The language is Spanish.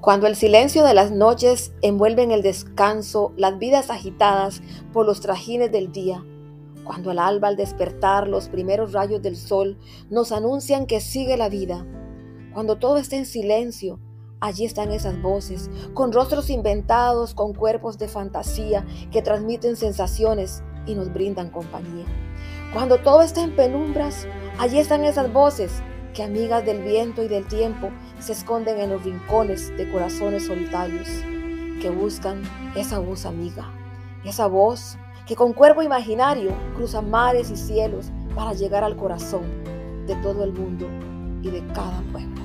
Cuando el silencio de las noches envuelve en el descanso las vidas agitadas por los trajines del día, cuando al alba al despertar los primeros rayos del sol nos anuncian que sigue la vida, cuando todo está en silencio, allí están esas voces, con rostros inventados, con cuerpos de fantasía que transmiten sensaciones y nos brindan compañía. Cuando todo está en penumbras, allí están esas voces que amigas del viento y del tiempo se esconden en los rincones de corazones solitarios, que buscan esa voz amiga, esa voz que con cuerpo imaginario cruza mares y cielos para llegar al corazón de todo el mundo y de cada pueblo.